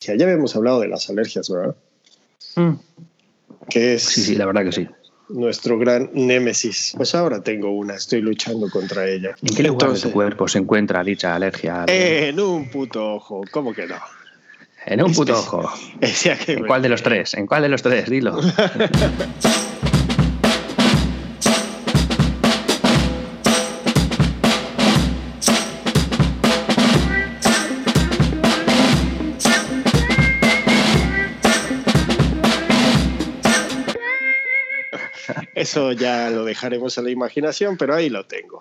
Ya habíamos hablado de las alergias, ¿verdad? Mm. Que es Sí, sí, la verdad que sí. nuestro gran némesis. Pues ahora tengo una, estoy luchando contra ella. ¿En qué lugar de tu cuerpo se encuentra dicha alergia? En un puto ojo, ¿cómo que no? en un puto es- ojo. ¿En cuál de los tres? ¿En cuál de los tres? Dilo. Eso ya lo dejaremos a la imaginación, pero ahí lo tengo.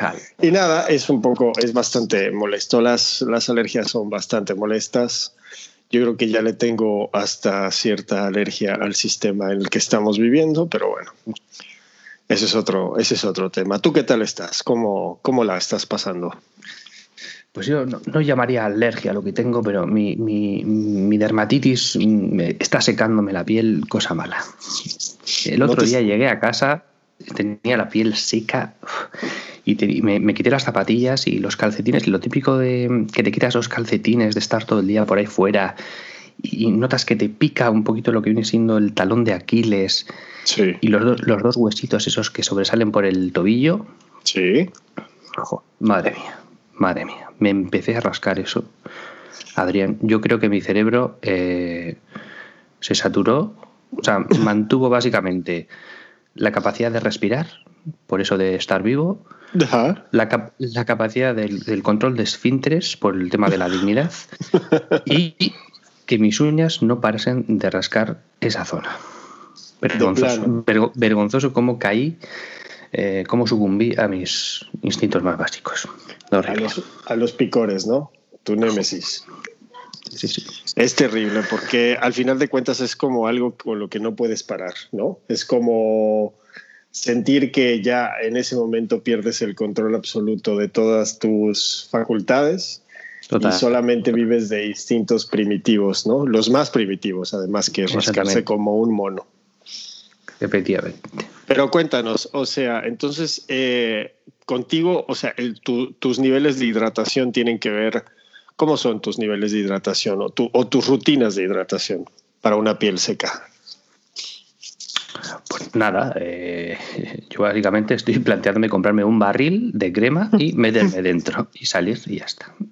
Vale. Y nada, es un poco, es bastante molesto. Las, las alergias son bastante molestas. Yo creo que ya le tengo hasta cierta alergia al sistema en el que estamos viviendo, pero bueno, ese es otro, ese es otro tema. ¿Tú qué tal estás? ¿Cómo, cómo la estás pasando? Pues yo no, no llamaría alergia lo que tengo, pero mi, mi- mi dermatitis mm, me está secándome la piel, cosa mala. El No otro te- día llegué a casa, tenía la piel seca y, te- y me, me quité las zapatillas y los calcetines. Lo típico de que te quitas los calcetines, de estar todo el día por ahí fuera y, notas que te pica un poquito lo que viene siendo el talón de Aquiles Sí, y los, do- los dos huesitos esos que sobresalen por el tobillo. sí. Jo, madre mía, madre mía. Me empecé a rascar eso. Adrián, yo creo que mi cerebro eh, se saturó, o sea, mantuvo básicamente la capacidad de respirar, por eso de estar vivo, Ajá. la, cap- la capacidad del, del control de esfínteres por el tema de la dignidad y que mis uñas no parasen de rascar esa zona. Vergonzoso, vergonzoso cómo caí, eh, cómo sucumbí a mis instintos más básicos. A los, a los picores, ¿no? Tu némesis. Sí, sí. Es terrible porque al final de cuentas es como algo con lo que no puedes parar, ¿no? Es como sentir que ya en ese momento pierdes el control absoluto de todas tus facultades Total. y solamente vives de instintos primitivos, ¿no? Los más primitivos, además, que rascarse como un mono. Efectivamente. Pero cuéntanos, o sea, entonces, eh, contigo, o sea, el- tu- tus niveles de hidratación tienen que ver, ¿cómo son tus niveles de hidratación o, tu- o tus rutinas de hidratación para una piel seca? Pues nada, eh, yo básicamente estoy planteándome comprarme un barril de crema y meterme dentro y salir y ya está.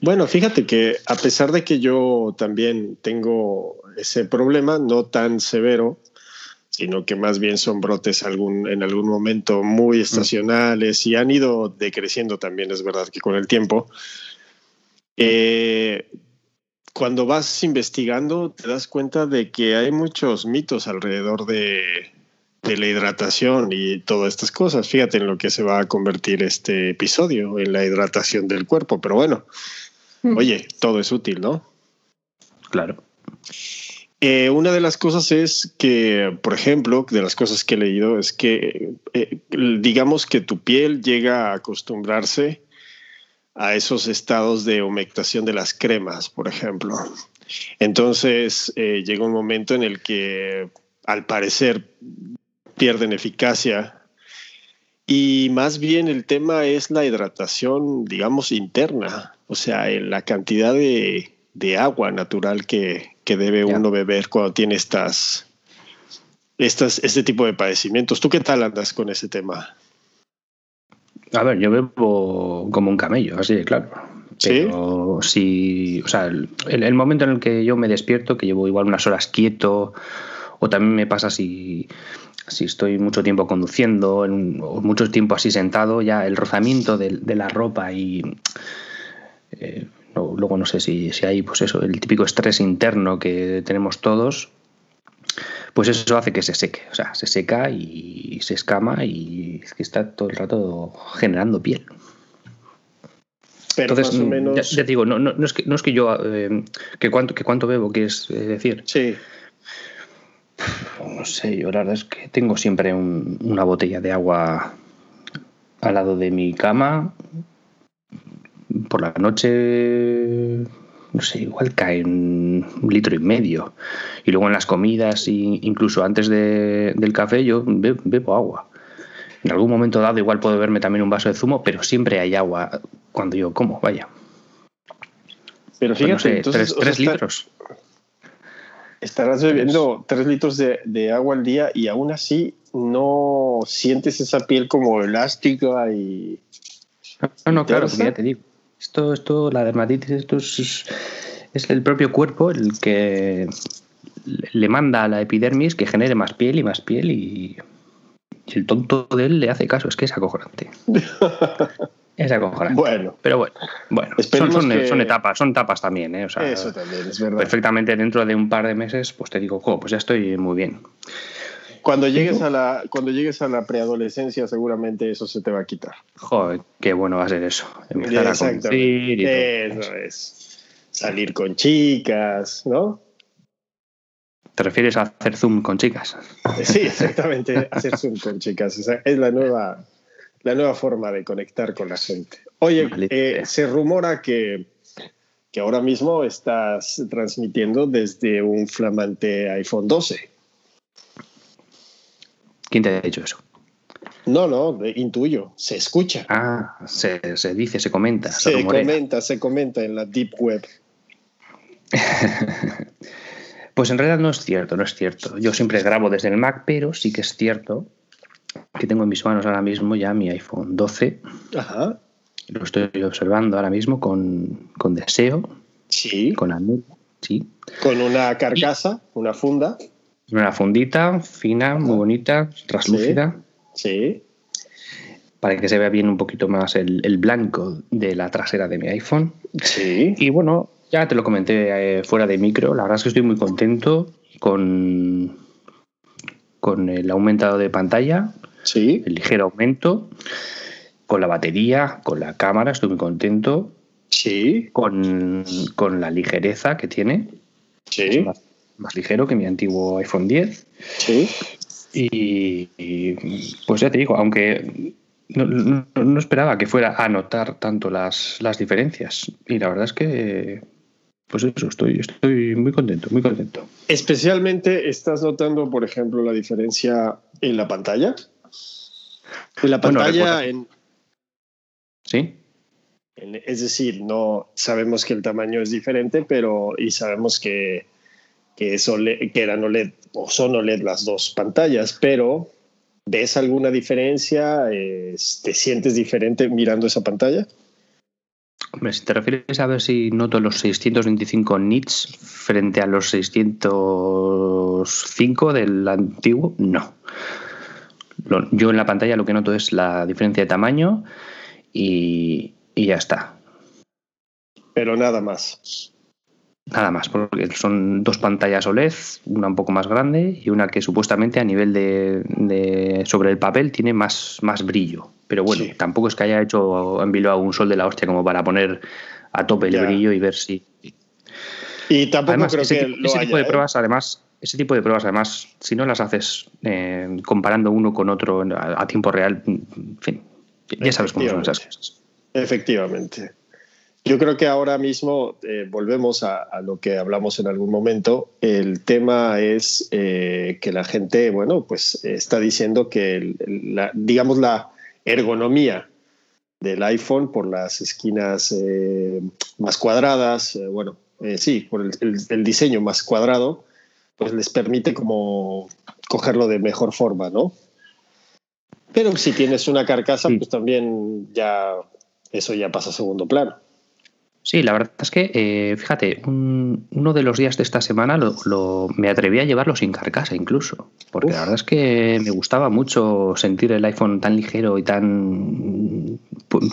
Bueno, fíjate que a pesar de que yo también tengo ese problema, no tan severo, sino que más bien son brotes algún, en algún momento muy estacionales y han ido decreciendo también, es verdad que con el tiempo. Eh, cuando vas investigando, te das cuenta de que hay muchos mitos alrededor de, de la hidratación y todas estas cosas. Fíjate en lo que se va a convertir este episodio, en la hidratación del cuerpo. Pero bueno, oye, todo es útil, ¿no? Claro. Eh, una de las cosas es que, por ejemplo, de las cosas que he leído es que, eh, digamos que tu piel llega a acostumbrarse a esos estados de humectación de las cremas, por ejemplo. Entonces eh, llega un momento en el que, al parecer, pierden eficacia. Y más bien el tema es la hidratación, digamos, interna, o sea, la cantidad de, de agua natural que, que debe uno beber cuando tiene estas, estas, este tipo de padecimientos. ¿Tú qué tal andas con ese tema? A ver, yo bebo como un camello, así de claro. ¿Sí? Pero si, o sea, el, el momento en el que yo me despierto, que llevo igual unas horas quieto, o también me pasa si, si estoy mucho tiempo conduciendo, en un- o mucho tiempo así sentado, ya el rozamiento de, de la ropa y eh, luego no sé si, si hay pues eso, el típico estrés interno que tenemos todos, pues eso hace que se seque, o sea, se seca y se escama y es que está todo el rato generando piel. Pero Entonces, más o mm, menos... ya, ya te digo, no, no, no es que, no es que yo, eh, que, cuánto, que cuánto bebo, quieres eh, decir. Sí, No sé, yo la verdad es que tengo siempre un- una botella de agua al lado de mi cama. Por la noche, no sé, igual cae un litro y medio. Y luego en las comidas, incluso antes de- del café, yo be- bebo agua. En algún momento dado igual puedo beberme también un vaso de zumo, pero siempre hay agua cuando yo como, vaya. Pero fíjate, entonces, tres, litros. Estarás bebiendo tres litros de, agua al día y aún así no sientes esa piel como elástica y. No, no, claro, ya te digo. Esto, esto, la dermatitis, esto es, es el propio cuerpo el que le manda a la epidermis que genere más piel y más piel y, el tonto de él le hace caso. Es que es acojonante. es acojonante. Bueno. Pero bueno, bueno son, etapas, son etapas también. ¿eh? Eso también, es verdad. Perfectamente dentro de un par de meses, pues te digo, pues ya estoy muy bien. Cuando llegues a la, cuando llegues a la preadolescencia, seguramente eso se te va a quitar. Joder, qué bueno va a ser eso. Empezar a Eso es. Salir con chicas, ¿no? ¿Te refieres a hacer Zoom con chicas? Sí, exactamente, hacer Zoom con chicas. es la nueva, la nueva forma de conectar con la gente. Oye, eh, se rumora que, que ahora mismo estás transmitiendo desde un flamante iPhone 12. ¿Quién te ha dicho eso? No, no, intuyo, se escucha. Ah, se, dice, se comenta. Se, comenta, se comenta en la Deep Web. Pues en realidad no es cierto, no es cierto. Yo siempre grabo desde el Mac, pero sí que es cierto que tengo en mis manos ahora mismo ya mi iPhone 12. Ajá. Lo estoy observando ahora mismo con, deseo. Sí. Con amor. Sí. Con una carcasa, una funda. Una fundita fina, muy bonita, translúcida. Sí. Para que se vea bien un poquito más el, el, blanco de la trasera de mi iPhone. Sí. Y bueno, ya te lo comenté eh, fuera de micro. La verdad es que estoy muy contento con, con el aumentado de pantalla. Sí. El ligero aumento. Con la batería, con la cámara, estoy muy contento. Sí. Con, la ligereza que tiene. Sí. Más, ligero que mi antiguo iPhone 10. Sí. Y, pues ya te digo, aunque no, esperaba que fuera a notar tanto las, las diferencias. Y la verdad es que pues eso, estoy, estoy muy contento, muy contento. Especialmente, ¿estás notando, por ejemplo, la diferencia en la pantalla? En la pantalla, en... Sí. es decir, no sabemos que el tamaño es diferente, pero y sabemos que, que, que eran OLED o son OLED las dos pantallas, pero ¿ves alguna diferencia? ¿Te sientes diferente mirando esa pantalla? Hombre, si te refieres a ver si noto los 625 nits frente a los 605 del antiguo, no. Yo en la pantalla lo que noto es la diferencia de tamaño y, y ya está. Pero nada más. Nada más, porque son dos pantallas OLED, una un poco más grande y una que supuestamente a nivel de, sobre el papel tiene más, más brillo. Pero bueno, tampoco es que haya hecho en a un sol de la hostia como para poner a tope el brillo y ver si. Y tampoco creo ese, que ese tipo de ¿eh? pruebas, además, ese tipo de pruebas, además, si no las haces eh, comparando uno con otro a, tiempo real, en fin, ya sabes cómo son esas cosas. Efectivamente. Yo creo que ahora mismo eh, volvemos a, lo que hablamos en algún momento. El tema es eh, que la gente, bueno, pues está diciendo que, la, digamos, la ergonomía del iPhone por las esquinas eh, más cuadradas, bueno, sí, por el, diseño más cuadrado, pues les permite como cogerlo de mejor forma, ¿no? Pero si tienes una carcasa, pues también ya eso ya pasa a segundo plano. Sí, la verdad es que, eh, fíjate, uno de los días de esta semana lo, me atreví a llevarlo sin carcasa incluso, porque la verdad es que me gustaba mucho sentir el iPhone tan ligero y tan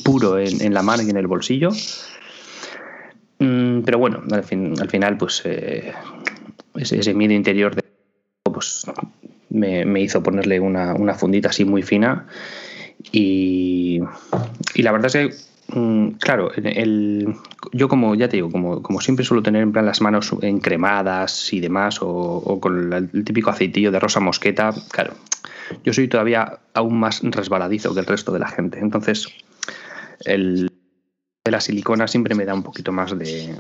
puro en, la mano y en el bolsillo. Mm, pero bueno, al, fin, al final, pues eh, ese, miedo interior de, pues, me, hizo ponerle una, una fundita así muy fina y, y la verdad es que claro, el, yo como ya te digo, como, como siempre suelo tener en plan las manos encremadas y demás, o, con el típico aceitillo de rosa mosqueta, claro, yo soy todavía aún más resbaladizo que el resto de la gente. Entonces, el, de la silicona siempre me da un poquito más de...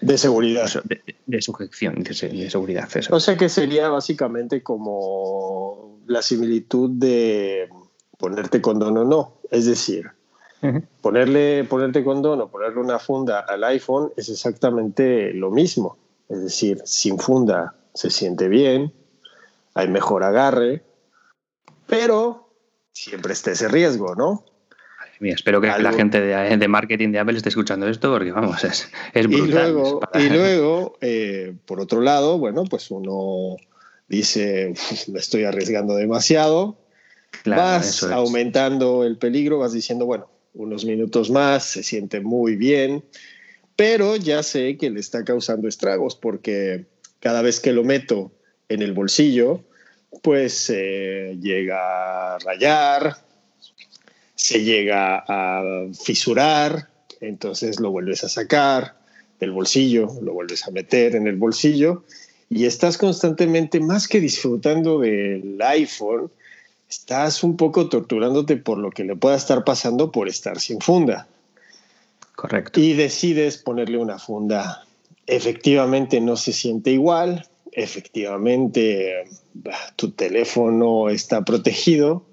De seguridad. De, sujeción, de, seguridad. O sea que sería básicamente como la similitud de ponerte condón o no. Es decir, Ponerle, ponerte condón o ponerle una funda al iPhone es exactamente lo mismo. Es decir, sin funda se siente bien, hay mejor agarre, pero siempre está ese riesgo, ¿no? Mía, espero que la gente de, marketing de Apple esté escuchando esto porque, vamos, es, es brutal. Y luego, y luego eh, por otro lado, bueno, pues uno dice, me estoy arriesgando demasiado, vas aumentando el peligro, vas diciendo, bueno, unos minutos más, se siente muy bien, pero ya sé que le está causando estragos porque cada vez que lo meto en el bolsillo, pues eh, llega a rayar, se llega a fisurar, entonces lo vuelves a sacar del bolsillo, lo vuelves a meter en el bolsillo y estás constantemente, más que disfrutando del iPhone, estás un poco torturándote por lo que le pueda estar pasando por estar sin funda. Correcto. Y decides ponerle una funda. Efectivamente no se siente igual, efectivamente tu teléfono está protegido,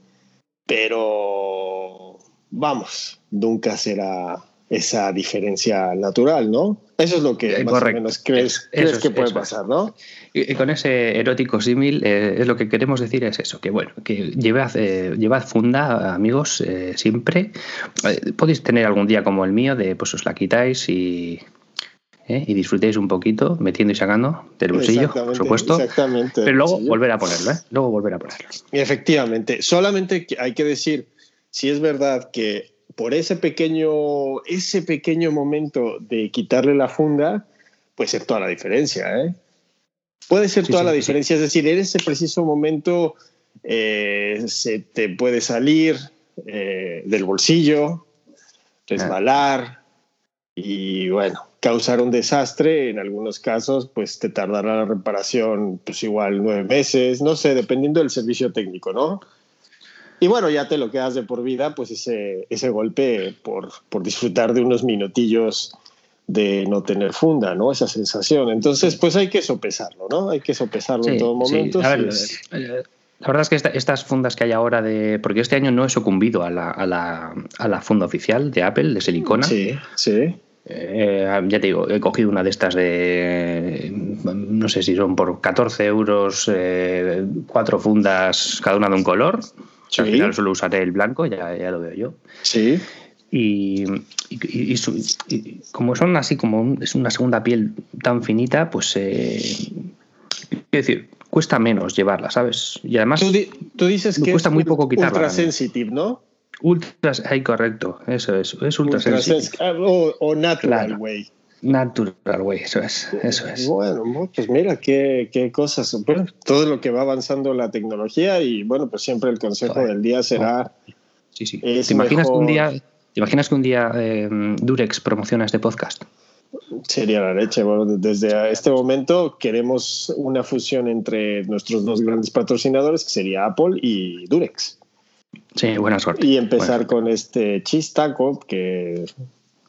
pero vamos, nunca será esa diferencia natural, ¿no? Eso es lo que eh, más o menos crees, que puede pasar, ¿no? Y, con ese erótico símil, eh, es lo que queremos decir es eso, que bueno, que llevad, eh, llevad funda, amigos, siempre. podéis tener algún día como el mío, de pues os la quitáis y, y disfrutéis un poquito, metiendo y sacando del bolsillo, por supuesto. Exactamente. Pero luego volver a ponerlo, ¿eh? Luego volver a ponerlo. Efectivamente. Solamente hay que decir, si es verdad que por ese pequeño, ese pequeño momento de quitarle la funda, puede ser toda la diferencia, ¿eh? Puede ser toda la diferencia, es decir, en ese preciso momento eh, se te puede salir eh, del bolsillo, resbalar y bueno, causar un desastre. En algunos casos, pues te tardará la reparación, pues igual nueve meses, no sé, dependiendo del servicio técnico, ¿no? Y bueno, ya te lo quedas de por vida, pues ese, ese golpe por, por disfrutar de unos minutillos de no tener funda, ¿no? Esa sensación. Entonces, pues hay que sopesarlo, ¿no? Hay que sopesarlo en todo momento. Eh, la verdad es que estas fundas que hay ahora de... Porque este año no he sucumbido a la, a la, a la funda oficial de Apple, de silicona. Sí, sí. Eh, ya te digo, he cogido una de estas de, no sé si son por 14 euros, eh, cuatro fundas, cada una de un color. Al final solo usaré el blanco, ya, ya lo veo yo. Sí. Y, como son así, como es una segunda piel tan finita, pues. Eh, decir, cuesta menos llevarla, ¿sabes? Y además. Tú, dices que cuesta muy poco quitarla. Ultra sensitive, ¿no? Ultra, ahí correcto, eso es, es ultra, sensitive. Ah, o, natural way. Natural way, eso es, eso es. Bueno, pues mira qué, qué cosas. Bueno, todo lo que va avanzando la tecnología y bueno, pues siempre el consejo del día será. Sí, sí. ¿Te imaginas que un día, ¿te imaginas que un día em, Durex promociona este podcast? Sería la leche. Bueno, desde este momento queremos una fusión entre nuestros dos grandes patrocinadores, que sería Apple y Durex. Sí, buena suerte. Y empezar con este chistaco que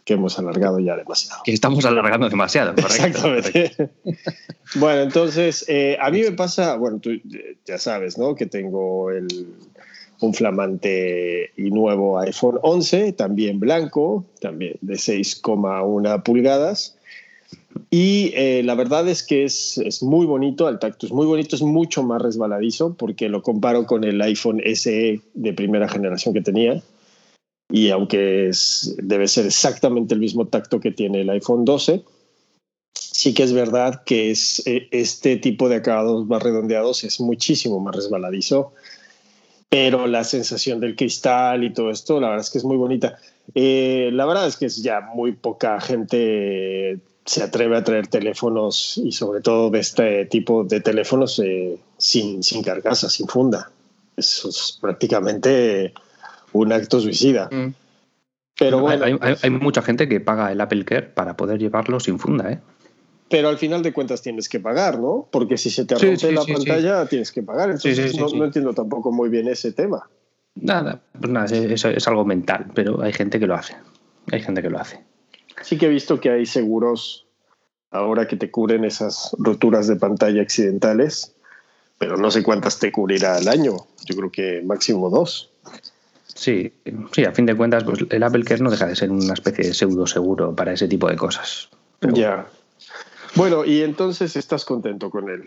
que hemos alargado ya demasiado. Que estamos alargando demasiado, correcto. Exactamente. bueno, entonces, eh, a mí me pasa, bueno, tú ya sabes, ¿no? Que tengo el, un flamante y nuevo iPhone 11, también blanco, también de 6,1 pulgadas. Y eh, la verdad es que es, es, muy bonito, al tacto es muy bonito, es mucho más resbaladizo porque lo comparo con el iPhone SE de primera generación que tenía y aunque debe ser exactamente el mismo tacto que tiene el iPhone 12, sí que es verdad que es, eh, este tipo de acabados más redondeados es muchísimo más resbaladizo, pero la sensación del cristal y todo esto, la verdad es que es muy bonita. Eh, la verdad es que es ya muy poca gente se atreve a traer teléfonos y sobre todo de este tipo de teléfonos eh, sin, sin carcasa, sin funda. Eso es prácticamente un acto suicida. Mm. Pero bueno. Hay, mucha gente que paga el Apple Care para poder llevarlo sin funda, ¿eh? Pero al final de cuentas tienes que pagar, ¿no? Porque si se te rompe la pantalla tienes que pagar. Entonces no, entiendo tampoco muy bien ese tema. Nada, pues nada, eso es algo mental, pero hay gente que lo hace. Hay gente que lo hace. Sí que he visto que hay seguros ahora que te cubren esas roturas de pantalla accidentales, pero no sé cuántas te cubrirá al año. Yo creo que máximo dos. Sí, sí, a fin de cuentas, pues el Apple Care no deja de ser una especie de pseudo seguro para ese tipo de cosas. Ya. Bueno, y entonces estás contento con él.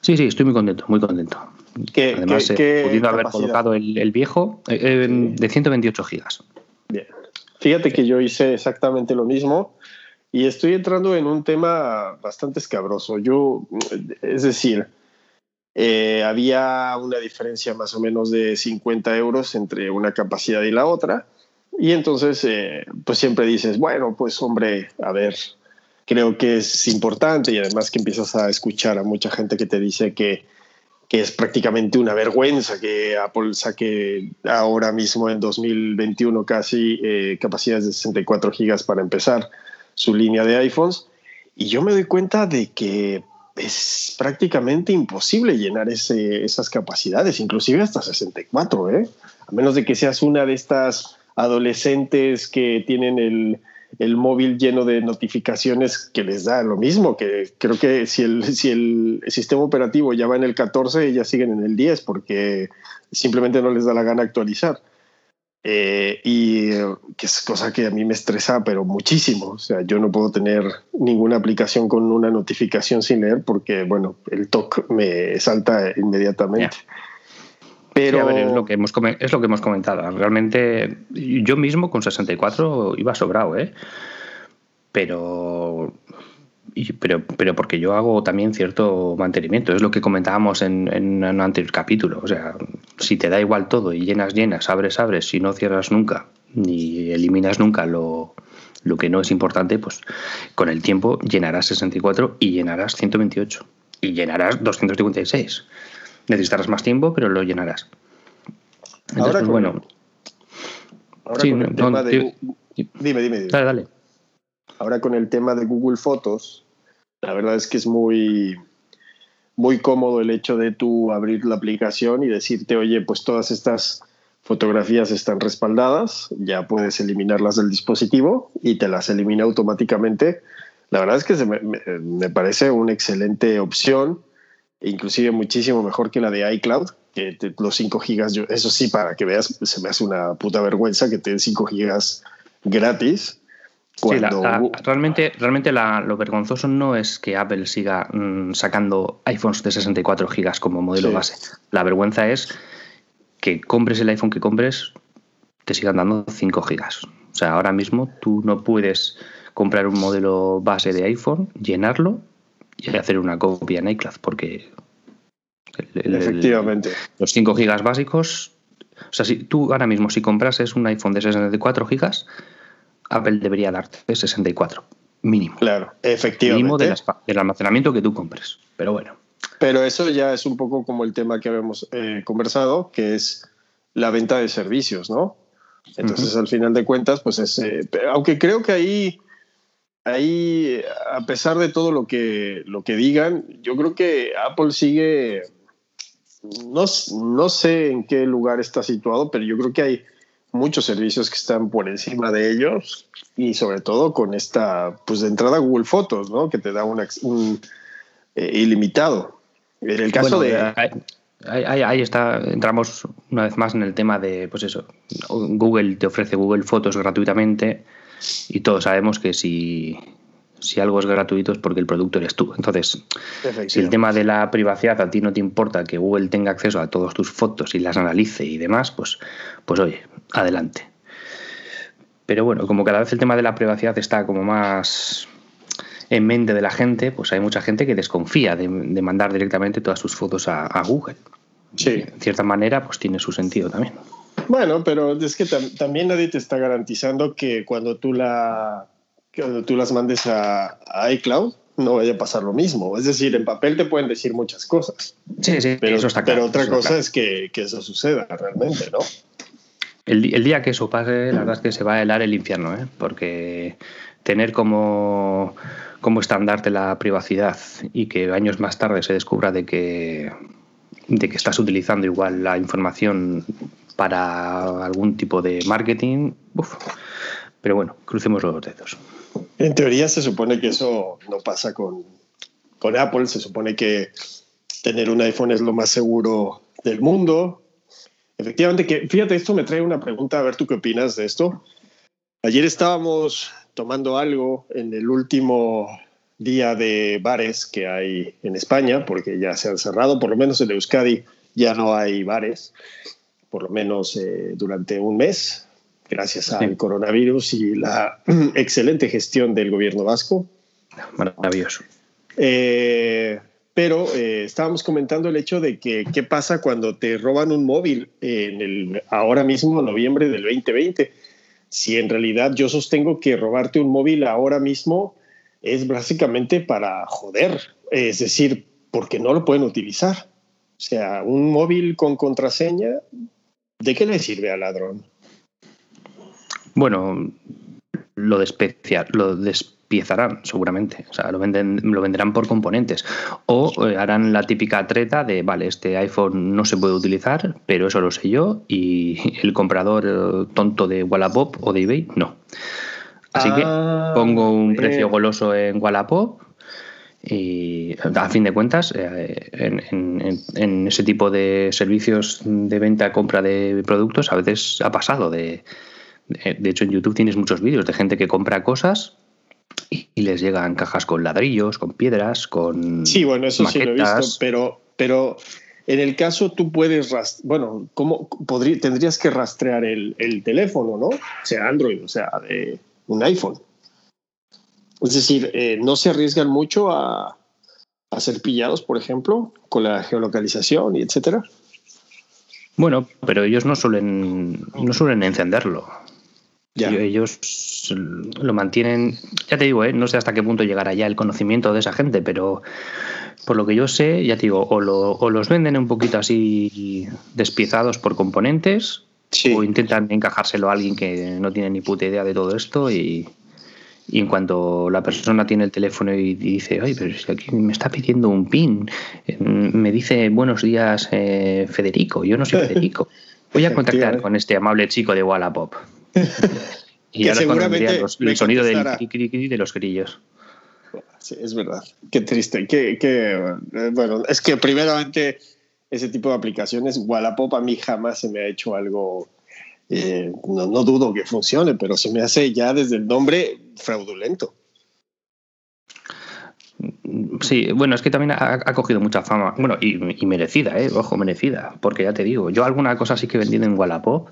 Sí, sí, estoy muy contento, muy contento. ¿Qué, Además, qué- he qué podido haber capacidad? colocado el, el viejo eh, eh, de 128 gigas. Bien. Fíjate que yo hice exactamente lo mismo y estoy entrando en un tema bastante escabroso. Yo, es decir, eh, había una diferencia más o menos de 50 euros entre una capacidad y la otra. Y entonces, eh, pues siempre dices, bueno, pues hombre, a ver, creo que es importante y además que empiezas a escuchar a mucha gente que te dice que, que es prácticamente una vergüenza que Apple saque ahora mismo en 2021 casi eh, capacidades de 64 gigas para empezar su línea de iPhones. Y yo me doy cuenta de que es prácticamente imposible llenar ese, esas capacidades, inclusive hasta 64, ¿eh? a menos de que seas una de estas adolescentes que tienen el, el móvil lleno de notificaciones que les da lo mismo, que creo que si el, si el sistema operativo ya va en el 14, ellas siguen en el 10 porque simplemente no les da la gana actualizar. Eh, y eh, que es cosa que a mí me estresa, pero muchísimo. O sea, yo no puedo tener ninguna aplicación con una notificación sin leer porque, bueno, el TOC me salta inmediatamente. Pero Sí, a ver, es lo, que hemos, es lo que hemos comentado. Realmente yo mismo con 64 iba sobrado, ¿eh? Pero, y- pero, pero porque yo hago también cierto mantenimiento. Es lo que comentábamos en, en un anterior capítulo. O sea, si te da igual todo y llenas, llenas, abres, abres, si no cierras nunca ni eliminas nunca lo, lo que no es importante, pues con el tiempo llenarás 64 y llenarás 128 y llenarás 256. Necesitarás más tiempo, pero lo llenarás. Entonces, Ahora pues, con- bueno, ahora sí, con no, el tema no, de... tío- Gu- Dime, dime, dime. dale, dale. Ahora con el tema de Google Fotos, la verdad es que es muy, muy cómodo el hecho de tú abrir la aplicación y decirte, oye, pues todas estas fotografías están respaldadas, ya puedes eliminarlas del dispositivo y te las elimina automáticamente. La verdad es que me, parece una excelente opción, inclusive muchísimo mejor que la de iCloud, que los 5 gigas, yo, eso sí, para que veas, se me hace una puta vergüenza que te den 5 gigas gratis. Sí, la- realmente, realmente la- lo vergonzoso no es que Apple siga mm, sacando iPhones de 64 gigas como modelo Sí. base. La vergüenza es que compres el iPhone que compres, te sigan dando 5 gigas. O sea, ahora mismo tú no puedes comprar un modelo base de iPhone, llenarlo y hacer una copia en iCloud, porque el- el- el- Efectivamente. los 5 gigas básicos. O sea, si tú ahora mismo, si comprases un iPhone de 64 gigas, Apple debería darte 64, mínimo. Claro, Mínimo efectivamente. del, aspa- del almacenamiento que tú compres. Pero bueno, Pero eso ya es un poco como el tema que habíamos eh, conversado, que es la venta de servicios, ¿no? Entonces, al final de cuentas, pues es. eh, aunque creo que ahí, ahí, a pesar de todo lo que, lo que digan, yo creo que Apple sigue. No, no sé en qué lugar está situado, pero yo creo que hay muchos servicios que están por encima de ellos y sobre todo con esta, pues de entrada Google Fotos, ¿no? Que te da un, un, eh, ilimitado. En el caso Bueno, de... ahí, ahí- ahí está, entramos una vez más en el tema de, pues eso, Google te ofrece Google Fotos gratuitamente y todos sabemos que si, si algo es gratuito es porque el producto eres tú. Entonces, si el tema de la privacidad a ti no te importa que Google tenga acceso a todas tus fotos y las analice y demás, pues, pues oye, adelante. Pero bueno, como cada vez el tema de la privacidad está como más en mente de la gente, pues hay mucha gente que desconfía de, de mandar directamente todas sus fotos a, a Google. Sí. En cierta manera, pues tiene su sentido también. Bueno, pero es que tam- también nadie te está garantizando que cuando tú la cuando tú las mandes a, a iCloud no vaya a pasar lo mismo. Es decir, en papel te pueden decir muchas cosas, Sí, sí, pero, eso está claro. pero otra eso cosa claro. es que, que eso suceda realmente, ¿no? El, el día que eso pase, la verdad es que se va a helar el infierno, ¿eh? porque tener como, como estandarte la privacidad y que años más tarde se descubra de que, de que estás utilizando igual la información para algún tipo de marketing, uf. pero bueno, crucemos los dedos. En teoría se supone que eso no pasa con, con Apple, se supone que tener un iPhone es lo más seguro del mundo Efectivamente, que fíjate, esto me trae una pregunta, a ver tú qué opinas de esto. Ayer estábamos tomando algo en el último día de bares que hay en España, porque ya se han cerrado, por lo menos en Euskadi ya no hay bares, por lo menos eh, durante un mes, gracias al coronavirus y la excelente gestión del gobierno vasco. Maravilloso. Eh, pero eh, estábamos comentando el hecho de que qué pasa cuando te roban un móvil en el ahora mismo noviembre del 2020. Si en realidad yo sostengo que robarte un móvil ahora mismo es básicamente para joder, es decir, porque no lo pueden utilizar. O sea, un móvil con contraseña, ¿de qué le sirve al ladrón? Bueno, lo, despecia, lo despiezarán seguramente, o sea, lo, venden, lo venderán por componentes. O eh, harán la típica treta de, vale, este iPhone no se puede utilizar, pero eso lo sé yo y el comprador eh, tonto de Wallapop o de eBay no. Así que ah, pongo un precio goloso en Wallapop y a fin de cuentas, eh, en, ese tipo de servicios de venta, compra de productos, a veces ha pasado de, de hecho, en YouTube tienes muchos vídeos de gente que compra cosas y, les llegan cajas con ladrillos, con piedras, con. Sí, bueno, eso sí lo he visto, pero, pero en el caso tú puedes, bueno, ¿cómo podría, tendrías que rastrear el, teléfono, ¿no? O sea, Android, o sea, un iPhone. Es decir, eh, no se arriesgan mucho a, a, ser pillados, por ejemplo, con la geolocalización y etcétera. Bueno, pero ellos no suelen, no suelen encenderlo. Ellos lo mantienen, ya te digo, ¿eh? no sé hasta qué punto llegará ya el conocimiento de esa gente, pero por lo que yo sé, ya te digo, o, los venden un poquito así despiezados por componentes, o intentan encajárselo a alguien que no tiene ni puta idea de todo esto y, en cuanto la persona tiene el teléfono y dice, ay, pero si aquí me está pidiendo un pin, eh, me dice buenos días eh, Federico, yo no soy Federico. Voy a contactar con este amable chico de Wallapop. Y ahora seguramente los, el sonido del de los grillos. Sí, es verdad. Qué triste. Qué, qué, bueno, es que primeramente ese tipo de aplicaciones, Wallapop a mí jamás se me ha hecho algo, eh, no, no, dudo que funcione, pero se me hace ya desde el nombre fraudulento. Sí, bueno, es que también ha, cogido mucha fama, bueno, y, y, merecida, ¿eh? ojo, merecida, porque ya te digo, yo alguna cosa sí que he vendido en Wallapop,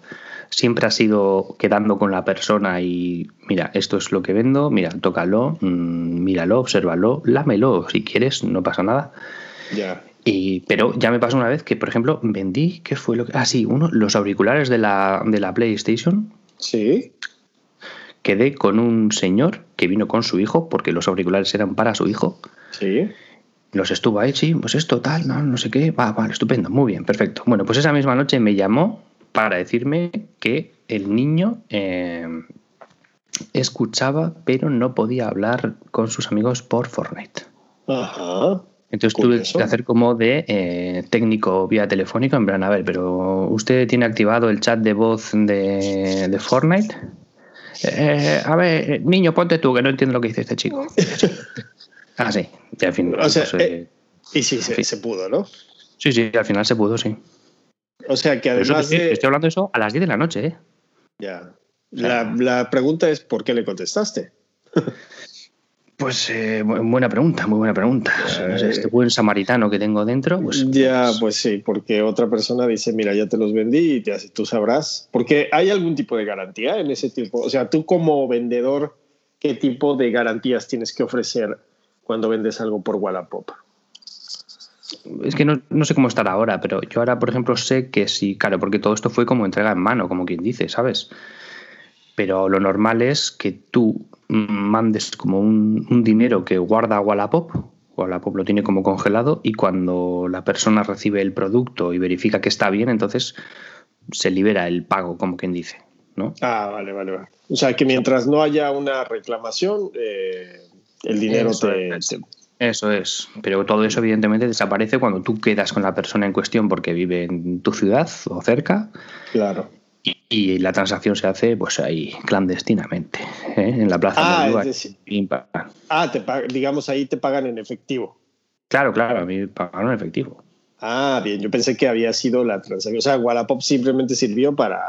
siempre ha sido quedando con la persona y mira, esto es lo que vendo, mira, tócalo, mm, míralo, obsérvalo, lámelo si quieres, no pasa nada. Ya. Y, pero ya me pasó una vez que, por ejemplo, vendí, ¿qué fue lo que...? Ah, sí, uno, los auriculares de la, de la PlayStation. Sí. Quedé con un señor que vino con su hijo, porque los auriculares eran para su hijo. Sí. Los estuvo ahí, sí, pues esto, tal, no, no sé qué, va, vale, estupendo, muy bien, perfecto. Bueno, pues esa misma noche me llamó para decirme que el niño eh, escuchaba, pero no podía hablar con sus amigos por Fortnite. Ajá. Entonces tuve que hacer como de eh, técnico vía telefónico, en plan, a ver, pero ¿usted tiene activado el chat de voz de, Fortnite? Eh, a ver, niño, ponte tú, que no entiendo lo que dice este chico. ah, sí. Y al fin, o sea, pues, y sí, se, se pudo, ¿no? Sí, sí, al final se pudo, sí. O sea que además. Estoy hablando de eso a las 10 de la noche, ¿eh? Ya. La, pregunta es: ¿por qué le contestaste? Pues eh, buena pregunta, muy buena pregunta. este buen samaritano que tengo dentro. Pues, ya, pues, pues sí, porque otra persona dice, mira, ya te los vendí y te, tú sabrás. Porque hay algún tipo de garantía en ese tipo. O sea, tú como vendedor, ¿qué tipo de garantías tienes que ofrecer cuando vendes algo por Wallapop? Es que no, sé cómo estará ahora, pero yo ahora, por ejemplo, sé que sí, claro, porque todo esto fue como entrega en mano, como quien dice, ¿sabes? Pero lo normal es que tú mandes como un, dinero que guarda Wallapop, Wallapop lo tiene como congelado, y cuando la persona recibe el producto y verifica que está bien, entonces se libera el pago, como quien dice, ¿no? Ah, vale, vale, vale. O sea, que mientras no haya una reclamación, eh, el dinero te, eso es, pero todo eso evidentemente desaparece cuando tú quedas con la persona en cuestión porque vive en tu ciudad o cerca. Claro. Y, la transacción se hace pues ahí clandestinamente, ¿eh? en la plaza ah, de Ah, te digamos ahí te pagan en efectivo. Claro, claro, a mí pagaron en efectivo. Ah, bien, yo pensé que había sido la transacción. O sea, Wallapop simplemente sirvió para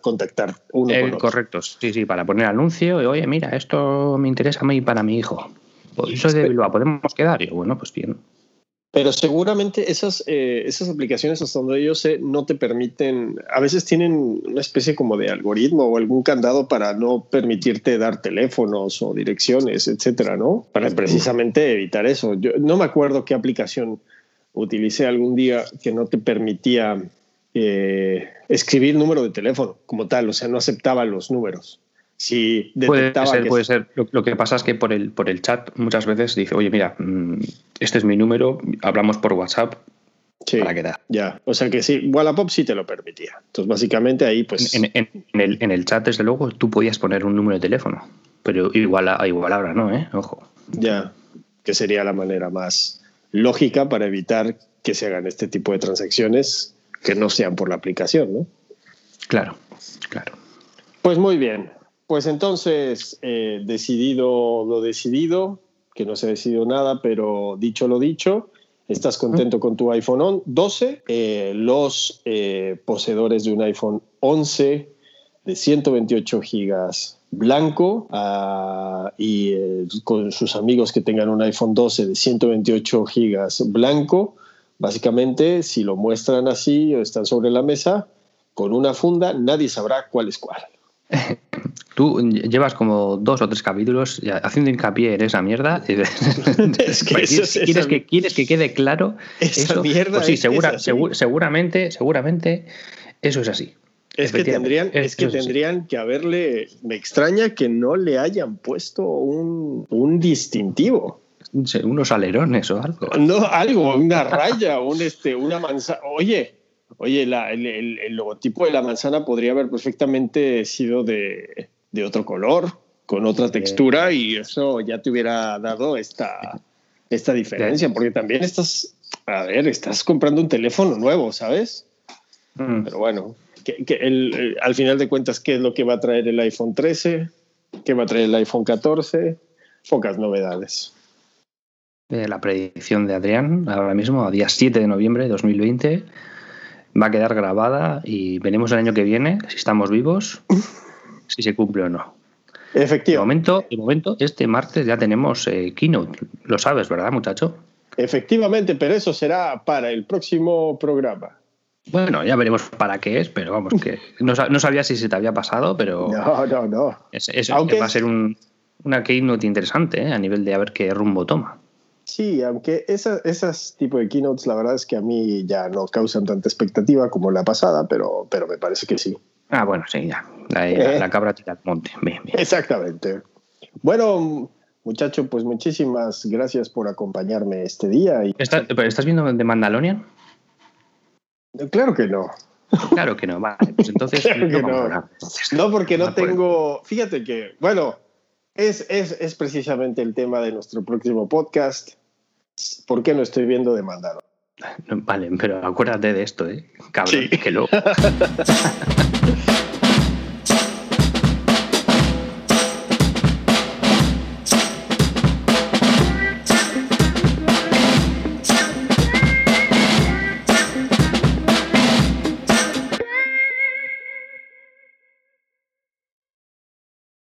contactar uno con otro. Correcto, sí, sí, para poner anuncio y, oye, mira, esto me interesa a mí para mi hijo. Pues soy de Bilbao, ¿podemos quedar? Y yo, bueno, pues bien. Pero seguramente esas, eh, esas aplicaciones, hasta donde yo sé, no te permiten, a veces tienen una especie como de algoritmo o algún candado para no permitirte dar teléfonos o direcciones, etcétera, ¿no? Para precisamente evitar eso. Yo no me acuerdo qué aplicación utilicé algún día que no te permitía eh, escribir número de teléfono como tal, o sea, no aceptaba los números. Si puede ser, puede ser. Lo, que pasa es que por el, por el chat muchas veces dice, oye, mira, mm, este es mi número, hablamos por WhatsApp. Sí, para quedar. Ya, o sea que sí, Wallapop sí te lo permitía. Entonces, básicamente ahí, pues. En, el, en el chat, desde luego, tú podías poner un número de teléfono, pero igual, igual ahora no, ¿eh? Ojo. Ya, que sería la manera más lógica para evitar que se hagan este tipo de transacciones que no sean por la aplicación, ¿no? Claro, claro. Pues muy bien. Pues entonces, eh, decidido lo decidido, que no se ha decidido nada, pero dicho lo dicho, estás contento con tu iPhone 12. Eh, los eh, poseedores de un iPhone 11 de 128 gigas blanco ah, y con sus amigos que tengan un iPhone 12 de 128 gigas blanco, básicamente si lo muestran así o están sobre la mesa con una funda, nadie sabrá cuál es cuál. Tú llevas como dos o tres capítulos haciendo hincapié en esa mierda. es que ¿Quieres, que, ¿Quieres que quede claro? Esa mierda. Pues sí, segura, seguramente, seguramente eso es así. Es que tendrían, es, que, tendrían que haberle. Me extraña que no le hayan puesto un, un distintivo. Unos alerones o algo. No, algo, una raya, un este, una manzana. Oye, Oye, el, logotipo de la manzana podría haber perfectamente sido de, otro color, con otra textura, y eso ya te hubiera dado esta, esta diferencia, porque también estás, a ver, estás comprando un teléfono nuevo, ¿sabes? Mm. Pero bueno, que, al final de cuentas, ¿qué es lo que va a traer el iPhone 13? ¿Qué va a traer el iPhone 14? Pocas novedades. Eh, la predicción de Adrián, ahora mismo, a día 7 de noviembre de 2020 va a quedar grabada y veremos el año que viene, si estamos vivos, si se cumple o no. Efectivamente. De momento, de momento este martes ya tenemos eh, keynote. Lo sabes, ¿verdad, muchacho? Efectivamente, pero eso será para el próximo programa. Bueno, ya veremos para qué es, pero vamos, que no, sabía si se te había pasado, pero. No, no, no. Eso va a ser un, una keynote interesante ¿eh? a nivel de a ver qué rumbo toma. Sí, aunque esas tipo de keynotes, la verdad es que a mí ya no causan tanta expectativa como la pasada, pero, pero me parece que sí. Ah, bueno, sí, ya. La, eh. cabra tira al monte. Exactamente. Bueno, muchacho, pues muchísimas gracias por acompañarme este día. Y... ¿Estás viendo The Mandalorian? Claro que no. Claro que no, vale. Pues entonces, no, no. porque no tengo. Fíjate que, bueno, es, es, es, precisamente el tema de nuestro próximo podcast. ¿Por qué no estoy viendo demandado? Vale, pero acuérdate de esto, ¿eh? Cabrón, que lo.